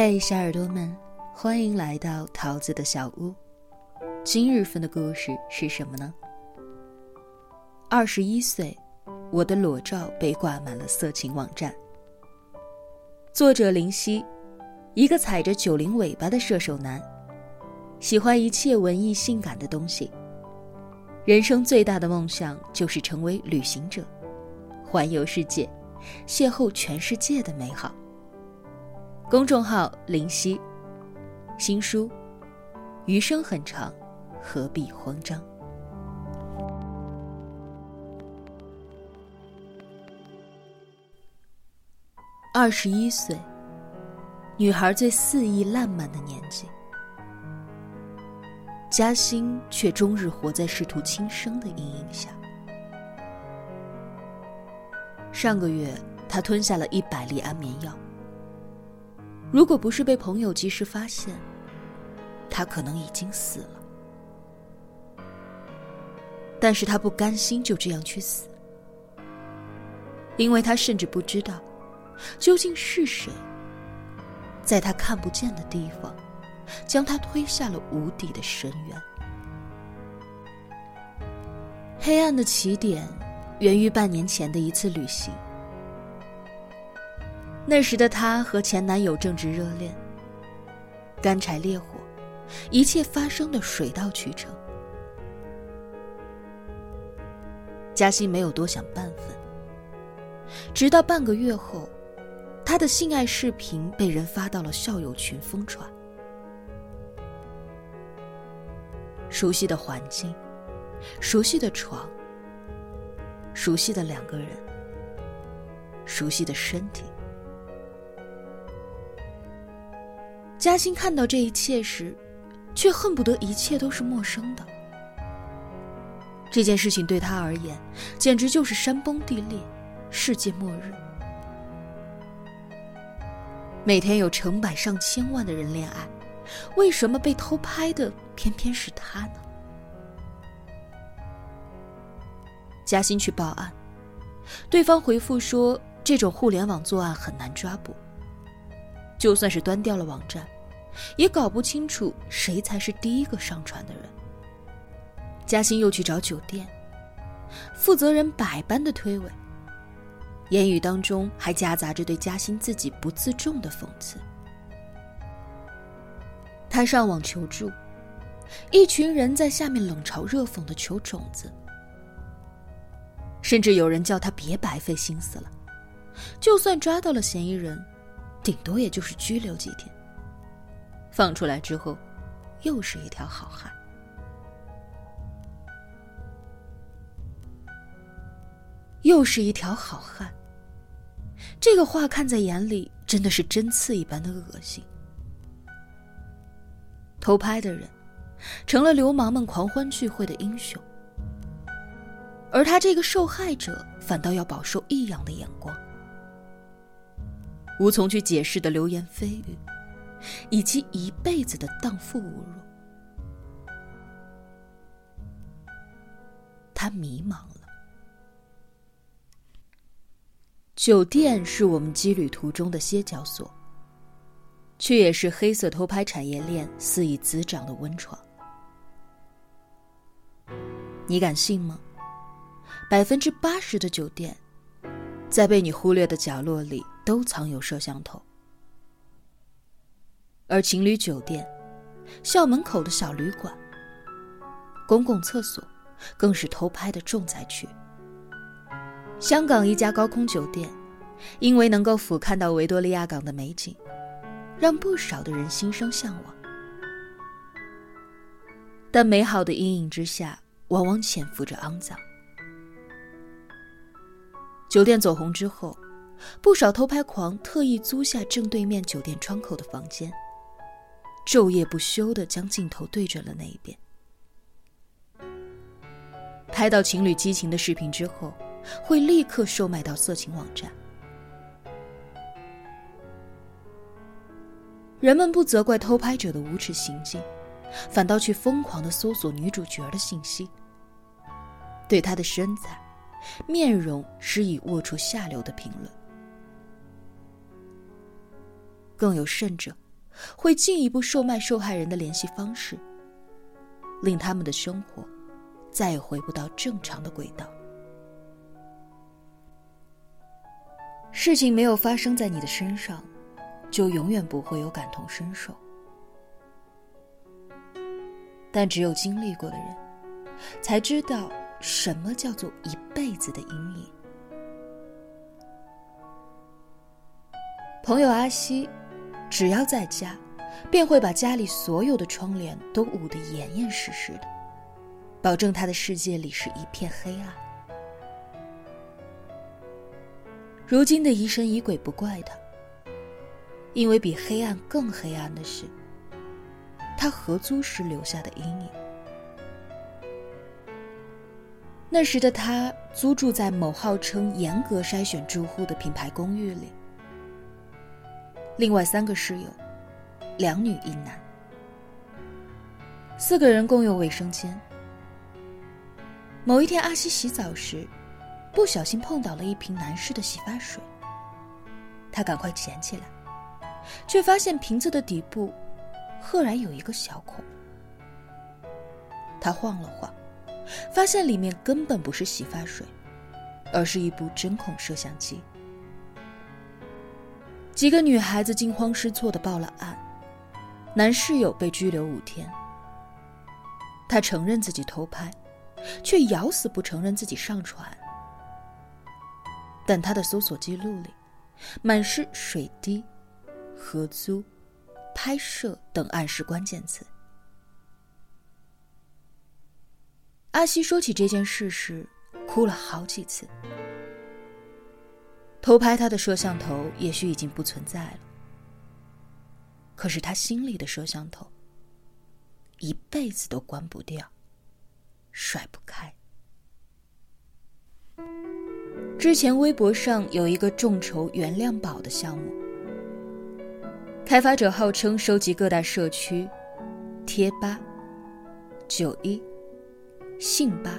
嘿，小耳朵们，欢迎来到桃子的小屋。今日份的故事是什么呢？二十一岁，我的裸照被挂满了色情网站。作者林夕，一个踩着九零尾巴的射手男，喜欢一切文艺性感的东西。人生最大的梦想就是成为旅行者，环游世界，邂逅全世界的美好。公众号林夕，新书，余生很长，何必慌张？二十一岁，女孩最肆意烂漫的年纪，嘉欣却终日活在试图轻生的阴影下。上个月，她吞下了一百粒安眠药。如果不是被朋友及时发现，他可能已经死了。但是他不甘心就这样去死，因为他甚至不知道，究竟是谁，在他看不见的地方，将他推下了无底的深渊。黑暗的起点，源于半年前的一次旅行。那时的她和前男友正值热恋，干柴烈火，一切发生的水到渠成。嘉欣没有多想半分。直到半个月后，她的性爱视频被人发到了校友群疯传。熟悉的环境，熟悉的床，熟悉的两个人，熟悉的身体。嘉欣看到这一切时，却恨不得一切都是陌生的。这件事情对他而言，简直就是山崩地裂，世界末日。每天有成百上千万的人恋爱，为什么被偷拍的偏偏是他呢？嘉欣去报案，对方回复说，这种互联网作案很难抓捕。就算是端掉了网站，也搞不清楚谁才是第一个上传的人。嘉欣又去找酒店，负责人百般的推诿，言语当中还夹杂着对嘉欣自己不自重的讽刺。他上网求助，一群人在下面冷嘲热讽的求种子，甚至有人叫他别白费心思了，就算抓到了嫌疑人。顶多也就是拘留几天，放出来之后，又是一条好汉，又是一条好汉。这个话看在眼里，真的是针刺一般的恶心。偷拍的人，成了流氓们狂欢聚会的英雄，而他这个受害者，反倒要饱受异样的眼光。无从去解释的流言蜚语，以及一辈子的荡妇侮辱，他迷茫了。酒店是我们羁旅途中的歇脚所，却也是黑色偷拍产业链肆意滋长的温床。你敢信吗？百分之八十的酒店，在被你忽略的角落里。都藏有摄像头，而情侣酒店、校门口的小旅馆、公共厕所，更是偷拍的重灾区。香港一家高空酒店，因为能够俯瞰到维多利亚港的美景，让不少的人心生向往。但美好的阴影之下，往往潜伏着肮脏。酒店走红之后。不少偷拍狂特意租下正对面酒店窗口的房间，昼夜不休地将镜头对准了那一边。拍到情侣激情的视频之后，会立刻售卖到色情网站。人们不责怪偷拍者的无耻行径，反倒去疯狂地搜索女主角的信息，对她的身材、面容施以龌龊下流的评论。更有甚者，会进一步售卖受害人的联系方式，令他们的生活再也回不到正常的轨道。事情没有发生在你的身上，就永远不会有感同身受。但只有经历过的人，才知道什么叫做一辈子的阴影。朋友阿西，只要在家，便会把家里所有的窗帘都捂得严严实实的，保证他的世界里是一片黑暗。如今的疑神疑鬼不怪他，因为比黑暗更黑暗的是，他合租时留下的阴影。那时的他租住在某号称严格筛选住户的品牌公寓里。另外三个室友，两女一男，四个人共用卫生间。某一天，阿西洗澡时，不小心碰倒了一瓶男士的洗发水。他赶快捡起来，却发现瓶子的底部赫然有一个小孔。他晃了晃，发现里面根本不是洗发水，而是一部针孔摄像机。几个女孩子惊慌失措的报了案，男室友被拘留五天。他承认自己偷拍，却咬死不承认自己上传。但他的搜索记录里，满是水滴、合租、拍摄等暗示关键词。阿西说起这件事时，哭了好几次。偷拍他的摄像头也许已经不存在了，可是他心里的摄像头，一辈子都关不掉，甩不开。之前微博上有一个众筹原谅宝的项目，开发者号称收集各大社区、贴吧、九一、信吧、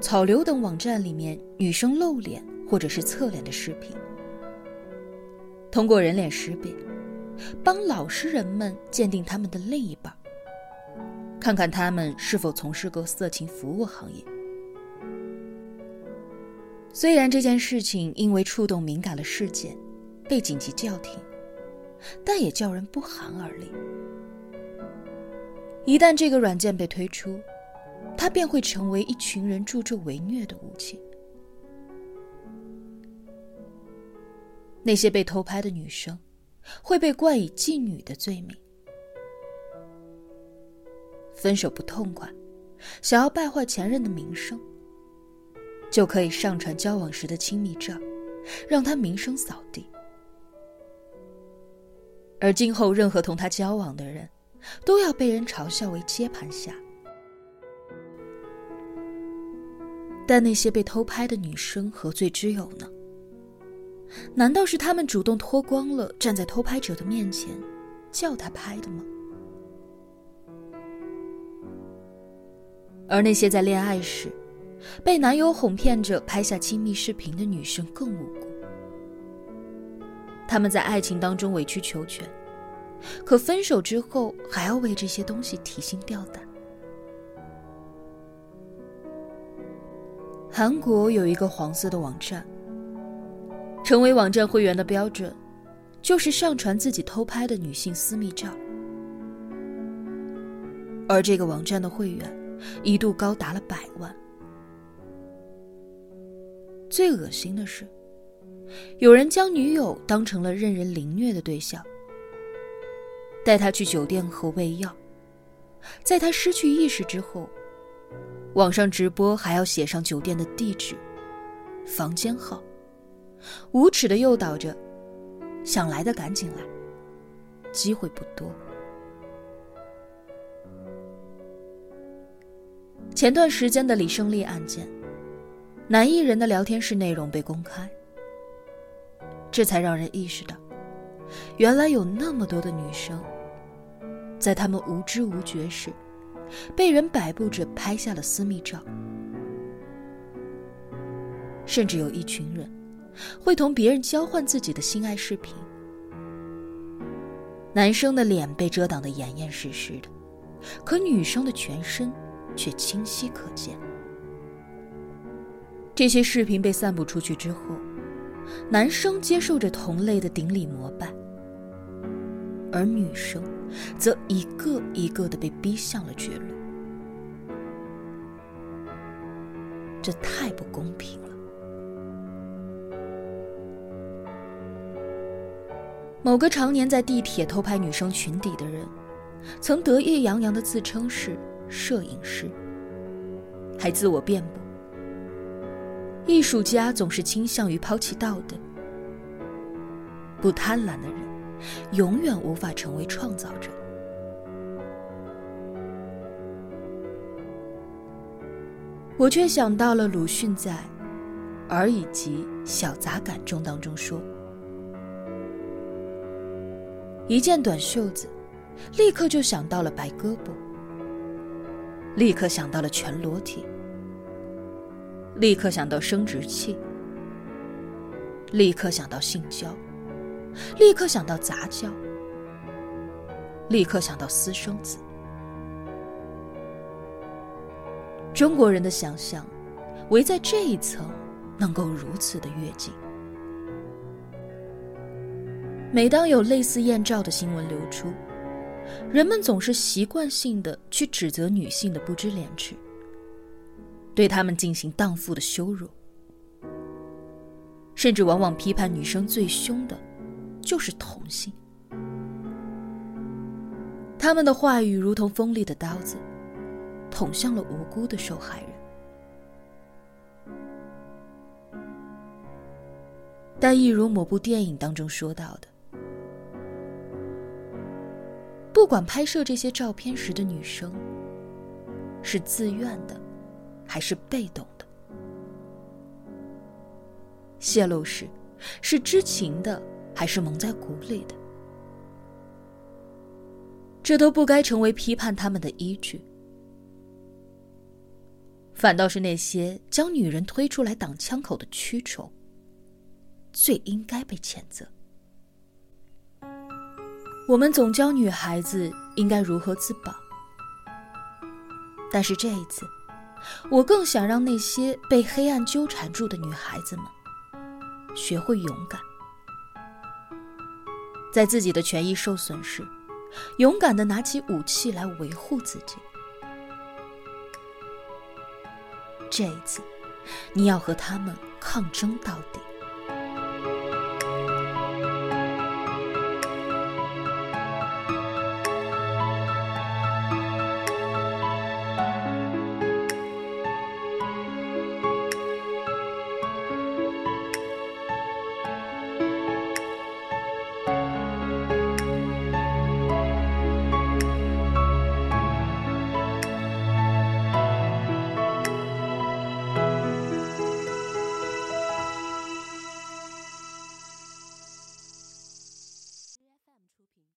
草流等网站里面女生露脸。或者是侧脸的视频，通过人脸识别，帮老实人们鉴定他们的另一半，看看他们是否从事过色情服务行业。虽然这件事情因为触动敏感的事件，被紧急叫停，但也叫人不寒而栗。一旦这个软件被推出，它便会成为一群人助纣为虐的武器。那些被偷拍的女生，会被冠以妓女的罪名。分手不痛快，想要败坏前任的名声，就可以上传交往时的亲密照，让他名声扫地。而今后任何同他交往的人，都要被人嘲笑为接盘侠。但那些被偷拍的女生何罪之有呢？难道是他们主动脱光了站在偷拍者的面前，叫他拍的吗？而那些在恋爱时被男友哄骗着拍下亲密视频的女生更无辜。他们在爱情当中委曲求全，可分手之后还要为这些东西提心吊胆。韩国有一个黄色的网站。成为网站会员的标准，就是上传自己偷拍的女性私密照。而这个网站的会员一度高达了百万。最恶心的是，有人将女友当成了任人凌虐的对象，带她去酒店后喂药，在她失去意识之后，网上直播还要写上酒店的地址、房间号。无耻的诱导着，想来的赶紧来，机会不多。前段时间的李胜利案件，男艺人的聊天室内容被公开，这才让人意识到，原来有那么多的女生，在他们无知无觉时，被人摆布着拍下了私密照，甚至有一群人。会同别人交换自己的性爱视频，男生的脸被遮挡得严严实实的，可女生的全身却清晰可见。这些视频被散布出去之后，男生接受着同类的顶礼膜拜，而女生则一个一个的被逼向了绝路。这太不公平某个常年在地铁偷拍女生裙底的人，曾得意洋洋的自称是摄影师，还自我辩驳：艺术家总是倾向于抛弃道德，不贪婪的人永远无法成为创造者。我却想到了鲁迅在《而以及小杂感》中当中说。一件短袖子，立刻就想到了白胳膊，立刻想到了全裸体，立刻想到生殖器，立刻想到性交，立刻想到杂交，立刻想到私生子。中国人的想象，围在这一层，能够如此的跃进。每当有类似艳照的新闻流出，人们总是习惯性的去指责女性的不知廉耻，对她们进行荡妇的羞辱，甚至往往批判女生最凶的，就是同性。他们的话语如同锋利的刀子，捅向了无辜的受害人。但一如某部电影当中说到的。不管拍摄这些照片时的女生是自愿的，还是被动的，泄露时是知情的，还是蒙在鼓里的，这都不该成为批判他们的依据。反倒是那些将女人推出来挡枪口的蛆虫，最应该被谴责。我们总教女孩子应该如何自保，但是这一次，我更想让那些被黑暗纠缠住的女孩子们学会勇敢，在自己的权益受损时，勇敢的拿起武器来维护自己。这一次，你要和他们抗争到底。